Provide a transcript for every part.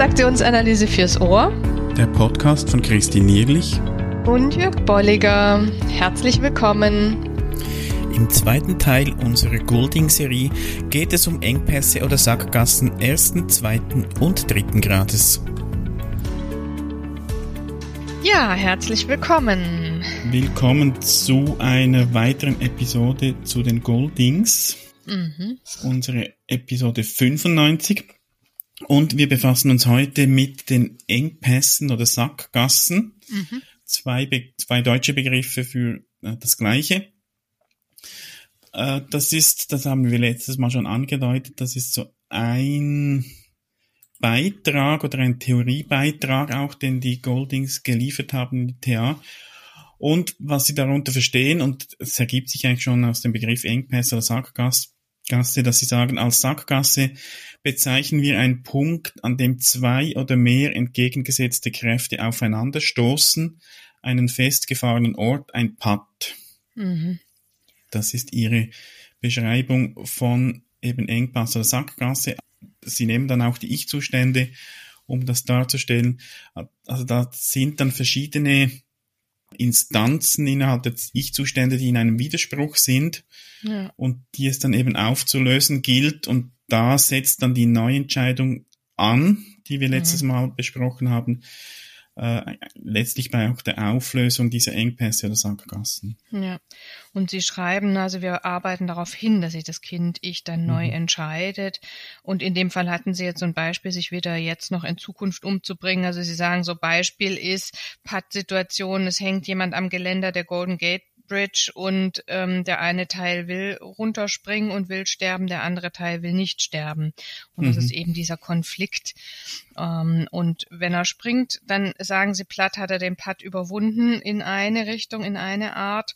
Transaktionsanalyse fürs Ohr. Der Podcast von Christine Nierlich und Jörg Bolliger. Herzlich willkommen. Im zweiten Teil unserer Golding-Serie geht es um Engpässe oder Sackgassen ersten, zweiten und dritten Grades. Ja, herzlich willkommen. Willkommen zu einer weiteren Episode zu den Goldings. Mhm. Unsere Episode 95. Und wir befassen uns heute mit den Engpässen oder Sackgassen. Mhm. Zwei, Be zwei deutsche Begriffe für äh, das Gleiche. Äh, das ist, das haben wir letztes Mal schon angedeutet, das ist so ein Beitrag oder ein Theoriebeitrag auch, den die Goldings geliefert haben in die TA. Und was sie darunter verstehen, und es ergibt sich eigentlich schon aus dem Begriff Engpässe oder Sackgasse, dass sie sagen, als Sackgasse bezeichnen wir einen Punkt, an dem zwei oder mehr entgegengesetzte Kräfte aufeinanderstoßen, einen festgefahrenen Ort, ein Pad. Mhm. Das ist ihre Beschreibung von eben Engpass oder Sackgasse. Sie nehmen dann auch die Ich-Zustände, um das darzustellen. Also da sind dann verschiedene Instanzen innerhalb der Ich-Zustände, die in einem Widerspruch sind ja. und die es dann eben aufzulösen gilt. Und da setzt dann die Neuentscheidung an, die wir letztes mhm. Mal besprochen haben, äh, letztlich bei auch der Auflösung dieser Engpässe oder Sackgassen. Ja, und Sie schreiben, also wir arbeiten darauf hin, dass sich das Kind ich dann neu mhm. entscheidet. Und in dem Fall hatten Sie jetzt so ein Beispiel, sich weder jetzt noch in Zukunft umzubringen. Also Sie sagen, so Beispiel ist Pattsituation, es hängt jemand am Geländer der Golden Gate Bridge und ähm, der eine Teil will runterspringen und will sterben, der andere Teil will nicht sterben. Und mhm. das ist eben dieser Konflikt. Ähm, und wenn er springt, dann sagen sie platt, hat er den Putt überwunden in eine Richtung, in eine Art.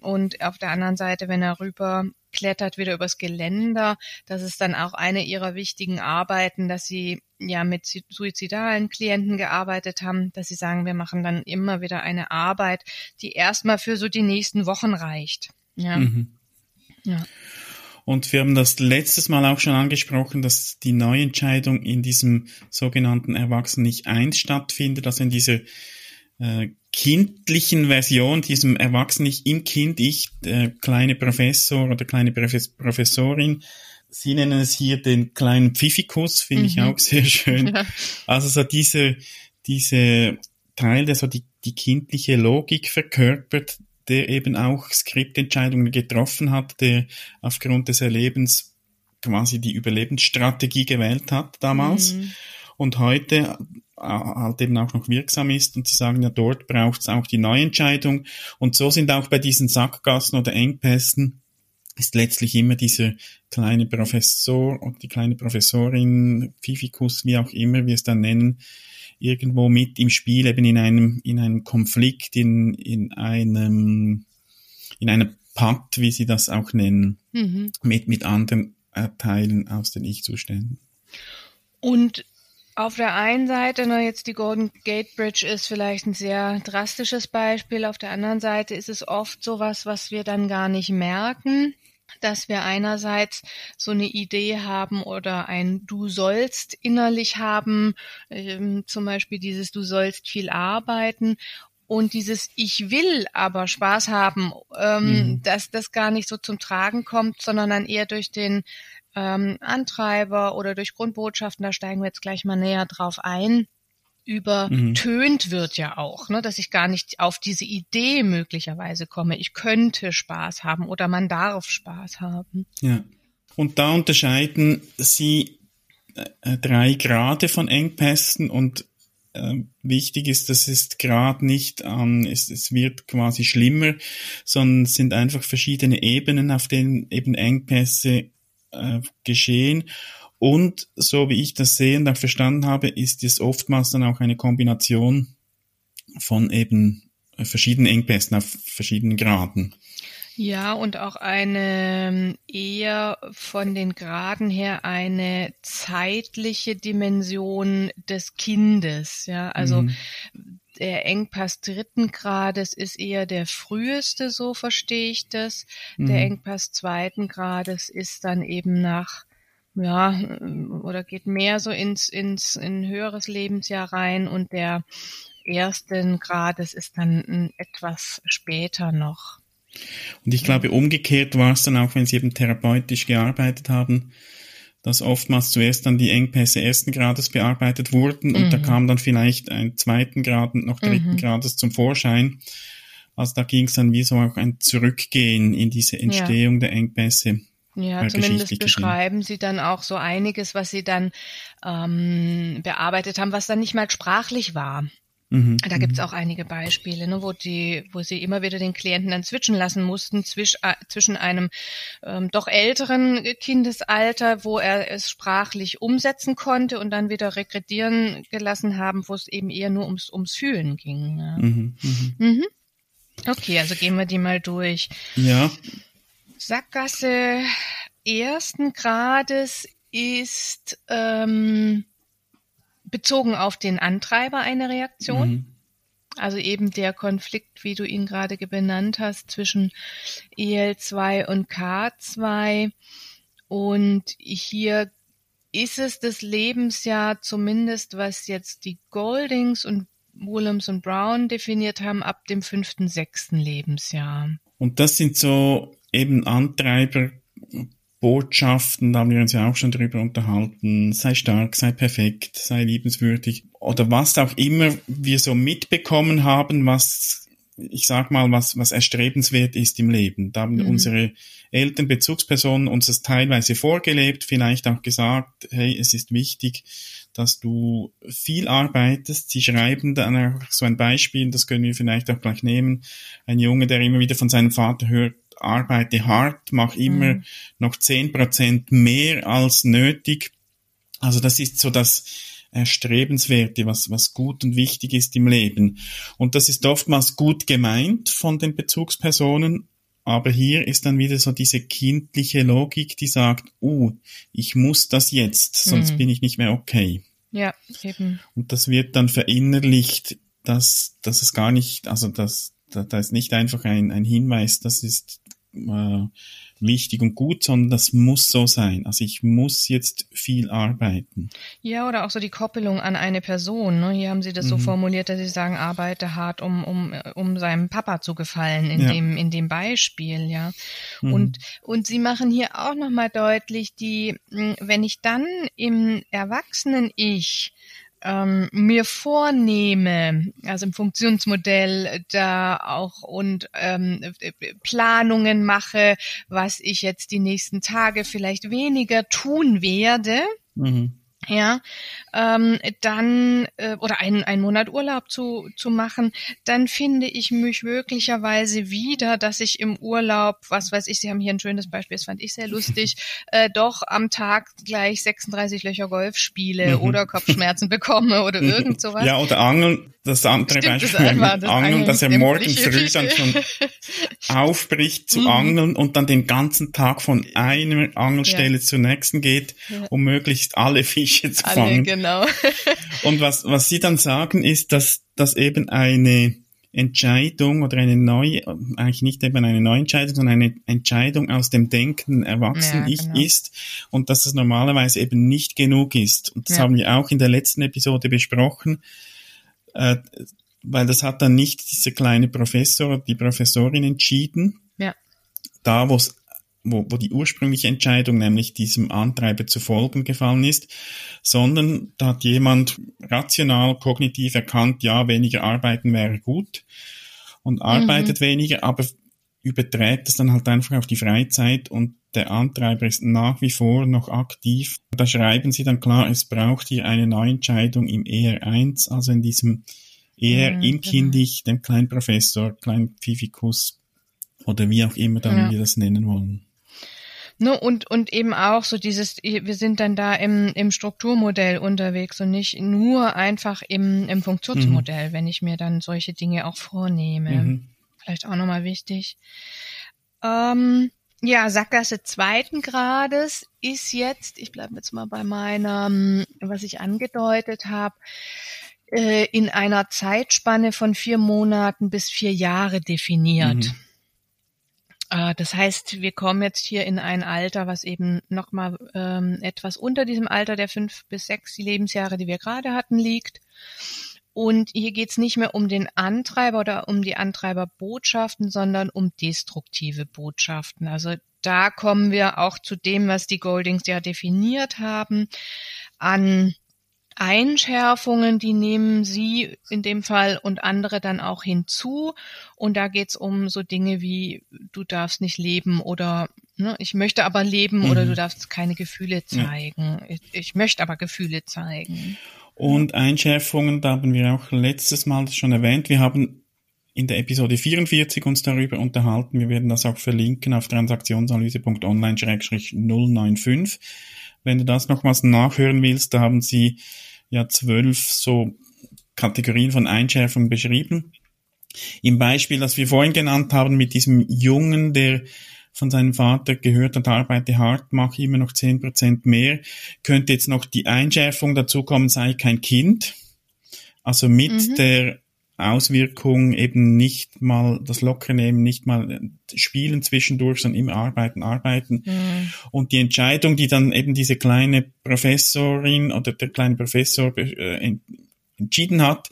Und auf der anderen Seite, wenn er rüber klettert, wieder übers Geländer, das ist dann auch eine ihrer wichtigen Arbeiten, dass sie ja mit suizidalen Klienten gearbeitet haben, dass sie sagen, wir machen dann immer wieder eine Arbeit, die erstmal für so die nächsten Wochen reicht. Ja. Mhm. ja. Und wir haben das letztes Mal auch schon angesprochen, dass die Neuentscheidung in diesem sogenannten Erwachsenen nicht eins stattfindet, also in dieser äh, kindlichen Version, diesem Erwachsenen ich im Kind, ich, der kleine Professor oder kleine Professorin, Sie nennen es hier den kleinen Pfiffikus, finde mhm. ich auch sehr schön. Ja. Also so diese, diese Teil, der so die, die kindliche Logik verkörpert, der eben auch Skriptentscheidungen getroffen hat, der aufgrund des Erlebens quasi die Überlebensstrategie gewählt hat damals mhm. und heute halt eben auch noch wirksam ist und sie sagen ja, dort braucht es auch die Neuentscheidung und so sind auch bei diesen Sackgassen oder Engpässen ist letztlich immer dieser kleine Professor und die kleine Professorin, Fifikus, wie auch immer wir es dann nennen, irgendwo mit im Spiel, eben in einem, in einem Konflikt, in, in einem, in einer Patt, wie sie das auch nennen, mhm. mit, mit anderen Teilen aus den Ich-Zuständen. Und auf der einen Seite, ne, jetzt die Golden Gate Bridge ist vielleicht ein sehr drastisches Beispiel. Auf der anderen Seite ist es oft sowas, was wir dann gar nicht merken dass wir einerseits so eine Idee haben oder ein Du sollst innerlich haben, ähm, zum Beispiel dieses Du sollst viel arbeiten und dieses Ich will aber Spaß haben, ähm, mhm. dass das gar nicht so zum Tragen kommt, sondern dann eher durch den ähm, Antreiber oder durch Grundbotschaften, da steigen wir jetzt gleich mal näher drauf ein, übertönt mhm. wird ja auch, ne, dass ich gar nicht auf diese Idee möglicherweise komme, ich könnte Spaß haben oder man darf Spaß haben. Ja. Und da unterscheiden Sie äh, drei Grade von Engpässen und äh, wichtig ist, das ist gerade nicht an, es, es wird quasi schlimmer, sondern es sind einfach verschiedene Ebenen, auf denen eben Engpässe äh, geschehen. Und so wie ich das sehe und verstanden habe, ist es oftmals dann auch eine Kombination von eben verschiedenen Engpässen auf verschiedenen Graden. Ja, und auch eine eher von den Graden her eine zeitliche Dimension des Kindes. Ja, also mhm. Der Engpass dritten Grades ist eher der früheste, so verstehe ich das. Mhm. Der Engpass zweiten Grades ist dann eben nach ja, oder geht mehr so ins, ins, in höheres Lebensjahr rein und der ersten Grades ist dann etwas später noch. Und ich glaube, umgekehrt war es dann auch, wenn Sie eben therapeutisch gearbeitet haben, dass oftmals zuerst dann die Engpässe ersten Grades bearbeitet wurden und mhm. da kam dann vielleicht ein zweiten Grad und noch dritten mhm. Grades zum Vorschein. Also da ging es dann wie so auch ein Zurückgehen in diese Entstehung ja. der Engpässe. Ja, zumindest beschreiben Sie dann auch so einiges, was Sie dann ähm, bearbeitet haben, was dann nicht mal sprachlich war. Mhm. Da gibt's mhm. auch einige Beispiele, ne, wo die, wo sie immer wieder den Klienten dann switchen lassen mussten zwisch, äh, zwischen einem ähm, doch älteren Kindesalter, wo er es sprachlich umsetzen konnte und dann wieder regredieren gelassen haben, wo es eben eher nur ums, ums Fühlen ging. Ja. Mhm, mhm. Mhm. Okay, also gehen wir die mal durch. Ja. Sackgasse ersten Grades ist ähm, bezogen auf den Antreiber eine Reaktion. Mhm. Also eben der Konflikt, wie du ihn gerade benannt hast, zwischen EL2 und K2. Und hier ist es das Lebensjahr zumindest, was jetzt die Goldings und Willems und Brown definiert haben, ab dem fünften, sechsten Lebensjahr. Und das sind so eben Antreiber, Botschaften, da haben wir uns ja auch schon drüber unterhalten, sei stark, sei perfekt, sei liebenswürdig oder was auch immer wir so mitbekommen haben, was ich sag mal, was, was erstrebenswert ist im Leben. Da haben mhm. unsere Eltern, Bezugspersonen uns das teilweise vorgelebt, vielleicht auch gesagt, hey, es ist wichtig, dass du viel arbeitest. Sie schreiben dann auch so ein Beispiel, das können wir vielleicht auch gleich nehmen. Ein Junge, der immer wieder von seinem Vater hört, arbeite hart, mach immer mhm. noch zehn Prozent mehr als nötig. Also das ist so das Erstrebenswerte, was, was gut und wichtig ist im Leben. Und das ist oftmals gut gemeint von den Bezugspersonen, aber hier ist dann wieder so diese kindliche Logik, die sagt, uh, ich muss das jetzt, sonst mhm. bin ich nicht mehr okay. Ja, eben. Und das wird dann verinnerlicht, dass, dass es gar nicht, also dass, da, da ist nicht einfach ein, ein Hinweis, das ist äh, wichtig und gut, sondern das muss so sein. Also ich muss jetzt viel arbeiten. Ja, oder auch so die Koppelung an eine Person. Ne? Hier haben Sie das mhm. so formuliert, dass Sie sagen, arbeite hart, um, um, um seinem Papa zu gefallen in ja. dem, in dem Beispiel, ja. Mhm. Und, und Sie machen hier auch nochmal deutlich, die, wenn ich dann im erwachsenen Ich ähm, mir vornehme, also im Funktionsmodell da auch und ähm, Planungen mache, was ich jetzt die nächsten Tage vielleicht weniger tun werde, mhm ja, ähm, dann äh, oder einen, einen Monat Urlaub zu, zu machen, dann finde ich mich möglicherweise wieder, dass ich im Urlaub, was weiß ich, Sie haben hier ein schönes Beispiel, das fand ich sehr lustig, äh, doch am Tag gleich 36 Löcher Golf spiele mhm. oder Kopfschmerzen bekomme oder mhm. irgend sowas. Ja, oder Angeln, das andere Stimmt, Beispiel, das das Angeln, dass er morgen früh dann schon aufbricht zu mhm. angeln und dann den ganzen Tag von einer Angelstelle ja. zur nächsten geht, um möglichst alle Fische zu alle, fangen. Genau. und was, was sie dann sagen, ist, dass, dass eben eine Entscheidung oder eine neue, eigentlich nicht eben eine neue Entscheidung, sondern eine Entscheidung aus dem Denken erwachsen ja, genau. ist und dass es normalerweise eben nicht genug ist. Und das ja. haben wir auch in der letzten Episode besprochen, äh, weil das hat dann nicht dieser kleine Professor, die Professorin entschieden. Ja. Da, wo wo, wo die ursprüngliche Entscheidung, nämlich diesem Antreiber zu folgen, gefallen ist, sondern da hat jemand rational, kognitiv erkannt, ja, weniger arbeiten wäre gut und arbeitet mhm. weniger, aber überträgt es dann halt einfach auf die Freizeit und der Antreiber ist nach wie vor noch aktiv. Da schreiben sie dann klar, es braucht hier eine Neuentscheidung im ER1, also in diesem eher mhm, im Kindig, genau. dem kleinen Professor, kleinen Pfiffikus oder wie auch immer dann ja. wir das nennen wollen. Ne, und, und eben auch so dieses, wir sind dann da im, im Strukturmodell unterwegs und nicht nur einfach im, im Funktionsmodell, mhm. wenn ich mir dann solche Dinge auch vornehme. Mhm. Vielleicht auch nochmal wichtig. Ähm, ja, Sackgasse zweiten Grades ist jetzt, ich bleibe jetzt mal bei meiner, was ich angedeutet habe, äh, in einer Zeitspanne von vier Monaten bis vier Jahre definiert. Mhm. Äh, das heißt, wir kommen jetzt hier in ein Alter, was eben nochmal ähm, etwas unter diesem Alter der fünf bis sechs Lebensjahre, die wir gerade hatten, liegt. Und hier geht es nicht mehr um den Antreiber oder um die Antreiberbotschaften, sondern um destruktive Botschaften. Also da kommen wir auch zu dem, was die Goldings ja definiert haben, an Einschärfungen, die nehmen sie in dem Fall und andere dann auch hinzu. Und da geht's um so Dinge wie, du darfst nicht leben oder ne, ich möchte aber leben mhm. oder du darfst keine Gefühle zeigen. Ja. Ich, ich möchte aber Gefühle zeigen. Und Einschärfungen, da haben wir auch letztes Mal schon erwähnt. Wir haben in der Episode 44 uns darüber unterhalten. Wir werden das auch verlinken auf transaktionsanalyse.online-095. Wenn du das nochmals nachhören willst, da haben sie ja zwölf so Kategorien von Einschärfung beschrieben. Im Beispiel, das wir vorhin genannt haben, mit diesem Jungen, der von seinem Vater gehört hat, arbeite hart, mache immer noch zehn Prozent mehr, könnte jetzt noch die Einschärfung dazu kommen, sei kein Kind. Also mit mhm. der Auswirkung eben nicht mal das Lockere nehmen, nicht mal spielen zwischendurch, sondern immer arbeiten, arbeiten. Mhm. Und die Entscheidung, die dann eben diese kleine Professorin oder der kleine Professor äh, entschieden hat,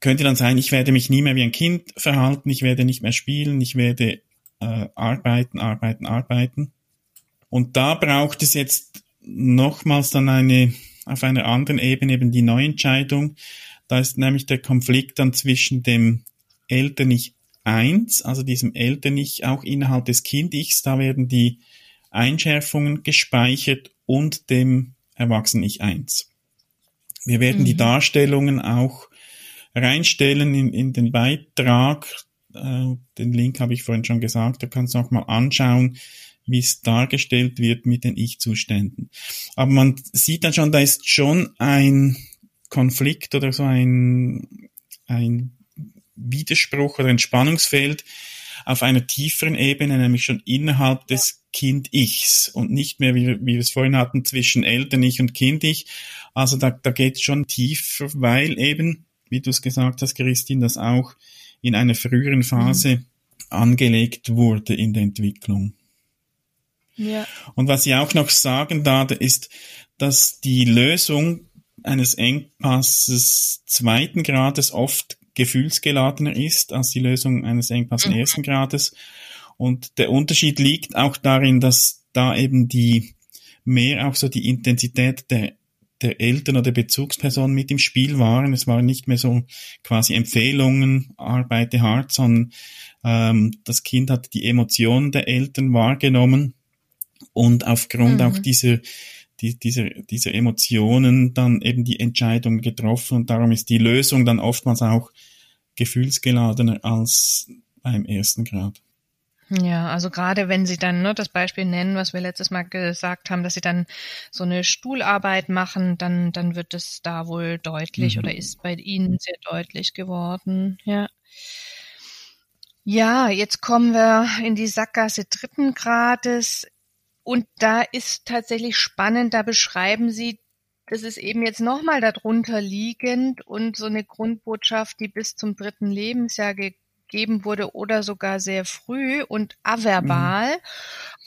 könnte dann sein, ich werde mich nie mehr wie ein Kind verhalten, ich werde nicht mehr spielen, ich werde äh, arbeiten, arbeiten, arbeiten. Und da braucht es jetzt nochmals dann eine, auf einer anderen Ebene eben die Neuentscheidung, da ist nämlich der Konflikt dann zwischen dem Eltern-Ich 1, also diesem Eltern-Ich auch innerhalb des Kind-Ichs, da werden die Einschärfungen gespeichert und dem Erwachsenen-Ich 1. Wir werden mhm. die Darstellungen auch reinstellen in, in den Beitrag. Äh, den Link habe ich vorhin schon gesagt, da kannst du auch mal anschauen, wie es dargestellt wird mit den Ich-Zuständen. Aber man sieht dann schon, da ist schon ein Konflikt oder so ein, ein Widerspruch oder ein Spannungsfeld auf einer tieferen Ebene, nämlich schon innerhalb des Kind-Ichs und nicht mehr, wie, wie wir es vorhin hatten, zwischen Eltern-Ich und Kind-Ich. Also da, da geht es schon tiefer, weil eben, wie du es gesagt hast, Christine, das auch in einer früheren Phase mhm. angelegt wurde in der Entwicklung. Ja. Und was ich auch noch sagen darf, ist, dass die Lösung eines Engpasses zweiten Grades oft gefühlsgeladener ist als die Lösung eines Engpasses mhm. ersten Grades. Und der Unterschied liegt auch darin, dass da eben die mehr auch so die Intensität der der Eltern oder Bezugspersonen mit im Spiel waren. Es waren nicht mehr so quasi Empfehlungen, arbeite hart, sondern ähm, das Kind hat die Emotionen der Eltern wahrgenommen und aufgrund mhm. auch dieser die, diese, diese Emotionen dann eben die Entscheidung getroffen und darum ist die Lösung dann oftmals auch gefühlsgeladener als beim ersten Grad. Ja, also gerade wenn Sie dann ne, das Beispiel nennen, was wir letztes Mal gesagt haben, dass Sie dann so eine Stuhlarbeit machen, dann, dann wird es da wohl deutlich mhm. oder ist bei Ihnen sehr deutlich geworden. Ja. Ja, jetzt kommen wir in die Sackgasse dritten Grades. Und da ist tatsächlich spannend, da beschreiben Sie, das ist eben jetzt nochmal darunter liegend und so eine Grundbotschaft, die bis zum dritten Lebensjahr gegeben wurde oder sogar sehr früh und averbal. Mhm.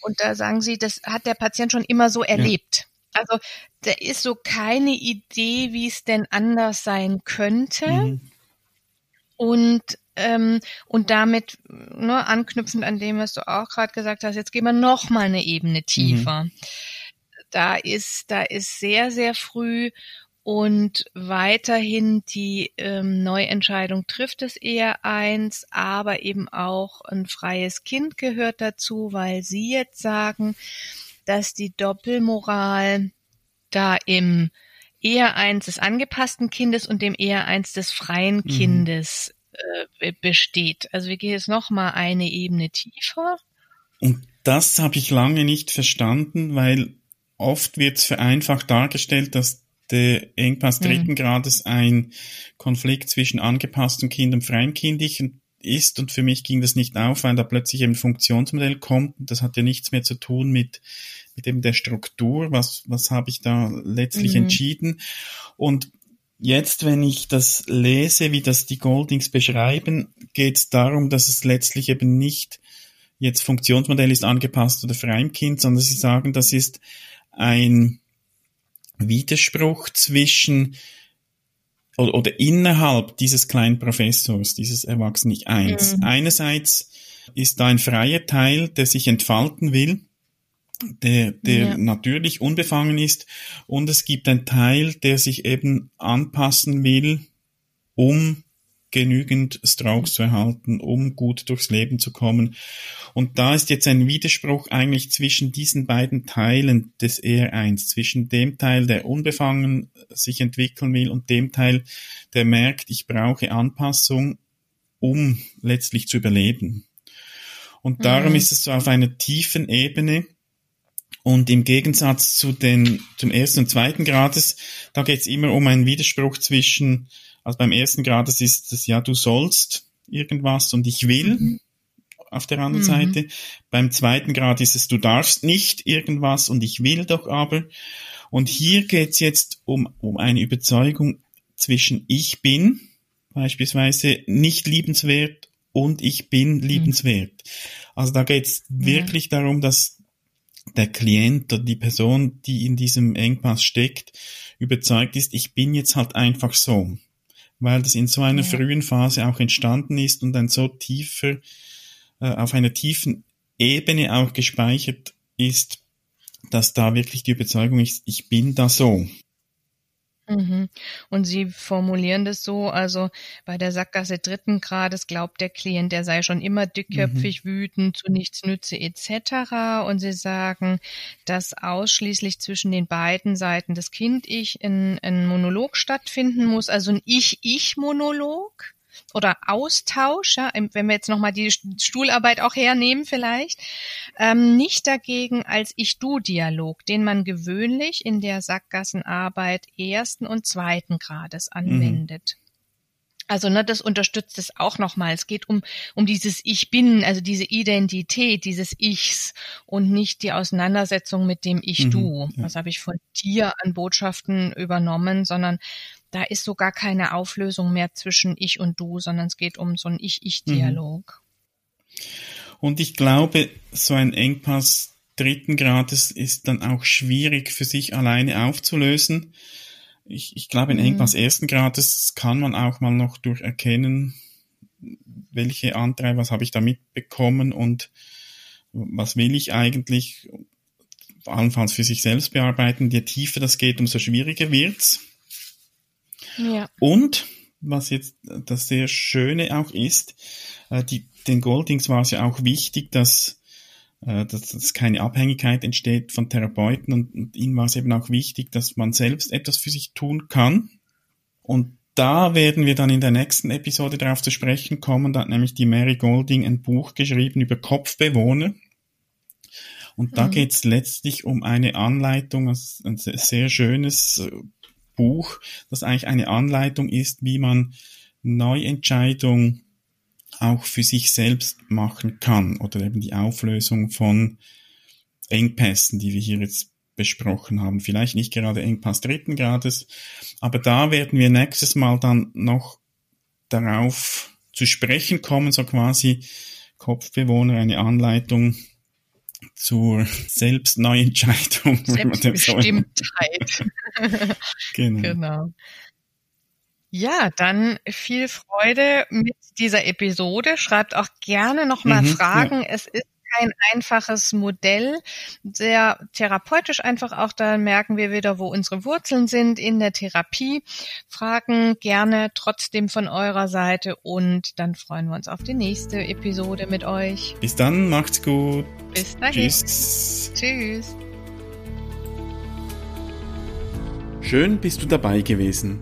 Und da sagen Sie, das hat der Patient schon immer so erlebt. Ja. Also da ist so keine Idee, wie es denn anders sein könnte. Mhm. Und ähm, und damit ne, anknüpfend an dem, was du auch gerade gesagt hast, jetzt gehen wir noch mal eine Ebene tiefer. Mhm. Da ist, da ist sehr, sehr früh und weiterhin die ähm, Neuentscheidung trifft es eher eins, aber eben auch ein freies Kind gehört dazu, weil Sie jetzt sagen, dass die Doppelmoral da im eher eins des angepassten Kindes und dem eher eins des freien mhm. Kindes äh, besteht. Also wir gehen jetzt noch mal eine Ebene tiefer. Und das habe ich lange nicht verstanden, weil oft wird es vereinfacht dargestellt, dass der Engpass mhm. dritten mhm. Grades ein Konflikt zwischen angepasstem Kind und freikindlichen ist und für mich ging das nicht auf, weil da plötzlich ein Funktionsmodell kommt. Das hat ja nichts mehr zu tun mit mit eben der Struktur, was was habe ich da letztlich mhm. entschieden und Jetzt, wenn ich das lese, wie das die Goldings beschreiben, geht es darum, dass es letztlich eben nicht jetzt Funktionsmodell ist angepasst oder Freimkind, sondern sie sagen, das ist ein Widerspruch zwischen oder, oder innerhalb dieses kleinen Professors, dieses Erwachsenen Eins. Mhm. Einerseits ist da ein freier Teil, der sich entfalten will, der, der ja. natürlich unbefangen ist, und es gibt einen Teil, der sich eben anpassen will, um genügend Strokes zu erhalten, um gut durchs Leben zu kommen. Und da ist jetzt ein Widerspruch eigentlich zwischen diesen beiden Teilen des R1, zwischen dem Teil, der unbefangen sich entwickeln will und dem Teil, der merkt, ich brauche Anpassung, um letztlich zu überleben. Und darum mhm. ist es so auf einer tiefen Ebene, und im Gegensatz zu den, zum ersten und zweiten Grades, da geht es immer um einen Widerspruch zwischen also beim ersten Grad, das ist das, ja, du sollst irgendwas und ich will mhm. auf der anderen mhm. Seite. Beim zweiten Grad ist es, du darfst nicht irgendwas und ich will doch aber. Und hier geht's jetzt um, um eine Überzeugung zwischen ich bin beispielsweise nicht liebenswert und ich bin mhm. liebenswert. Also da geht's ja. wirklich darum, dass der Klient oder die Person, die in diesem Engpass steckt, überzeugt ist, ich bin jetzt halt einfach so weil das in so einer ja. frühen Phase auch entstanden ist und ein so tiefer, äh, auf einer tiefen Ebene auch gespeichert ist, dass da wirklich die Überzeugung ist, ich bin da so. Mhm. Und Sie formulieren das so, also bei der Sackgasse dritten Grades glaubt der Klient, er sei schon immer dickköpfig, mhm. wütend, zu nichts nütze etc. Und Sie sagen, dass ausschließlich zwischen den beiden Seiten des Kind-Ich ein, ein Monolog stattfinden muss, also ein Ich-Ich-Monolog oder Austausch, ja, wenn wir jetzt nochmal die Stuhlarbeit auch hernehmen vielleicht, ähm, nicht dagegen als Ich-Du-Dialog, den man gewöhnlich in der Sackgassenarbeit ersten und zweiten Grades mhm. anwendet. Mhm. Also ne, das unterstützt es auch nochmal. Es geht um, um dieses Ich bin, also diese Identität dieses Ichs und nicht die Auseinandersetzung mit dem Ich-Du. Mhm, ja. Was habe ich von dir an Botschaften übernommen, sondern da ist so gar keine Auflösung mehr zwischen ich und du, sondern es geht um so einen Ich-Ich-Dialog. Mhm. Und ich glaube, so ein Engpass dritten Grades ist dann auch schwierig für sich alleine aufzulösen. Ich, ich glaube, ein mhm. Engpass ersten Grades kann man auch mal noch durch erkennen, welche Antreiber, was habe ich da mitbekommen und was will ich eigentlich, allenfalls für sich selbst bearbeiten. Je tiefer das geht, umso schwieriger wird's. Ja. Und was jetzt das sehr Schöne auch ist, äh, die, den Goldings war es ja auch wichtig, dass, äh, dass, dass keine Abhängigkeit entsteht von Therapeuten und, und ihnen war es eben auch wichtig, dass man selbst etwas für sich tun kann. Und da werden wir dann in der nächsten Episode darauf zu sprechen kommen. Da hat nämlich die Mary Golding ein Buch geschrieben über Kopfbewohner. Und da mhm. geht es letztlich um eine Anleitung, ein sehr schönes Buch, das eigentlich eine Anleitung ist, wie man Neuentscheidungen auch für sich selbst machen kann oder eben die Auflösung von Engpässen, die wir hier jetzt besprochen haben. Vielleicht nicht gerade Engpass dritten Grades, aber da werden wir nächstes Mal dann noch darauf zu sprechen kommen, so quasi Kopfbewohner, eine Anleitung zur Selbstneuentscheidung. Selbstbestimmtheit. genau. genau. Ja, dann viel Freude mit dieser Episode. Schreibt auch gerne nochmal mhm, Fragen. Ja. Es ist kein einfaches Modell, sehr therapeutisch einfach auch, da merken wir wieder, wo unsere Wurzeln sind in der Therapie. Fragen gerne trotzdem von eurer Seite und dann freuen wir uns auf die nächste Episode mit euch. Bis dann, macht's gut. Bis dahin. Tschüss. Tschüss. Schön bist du dabei gewesen.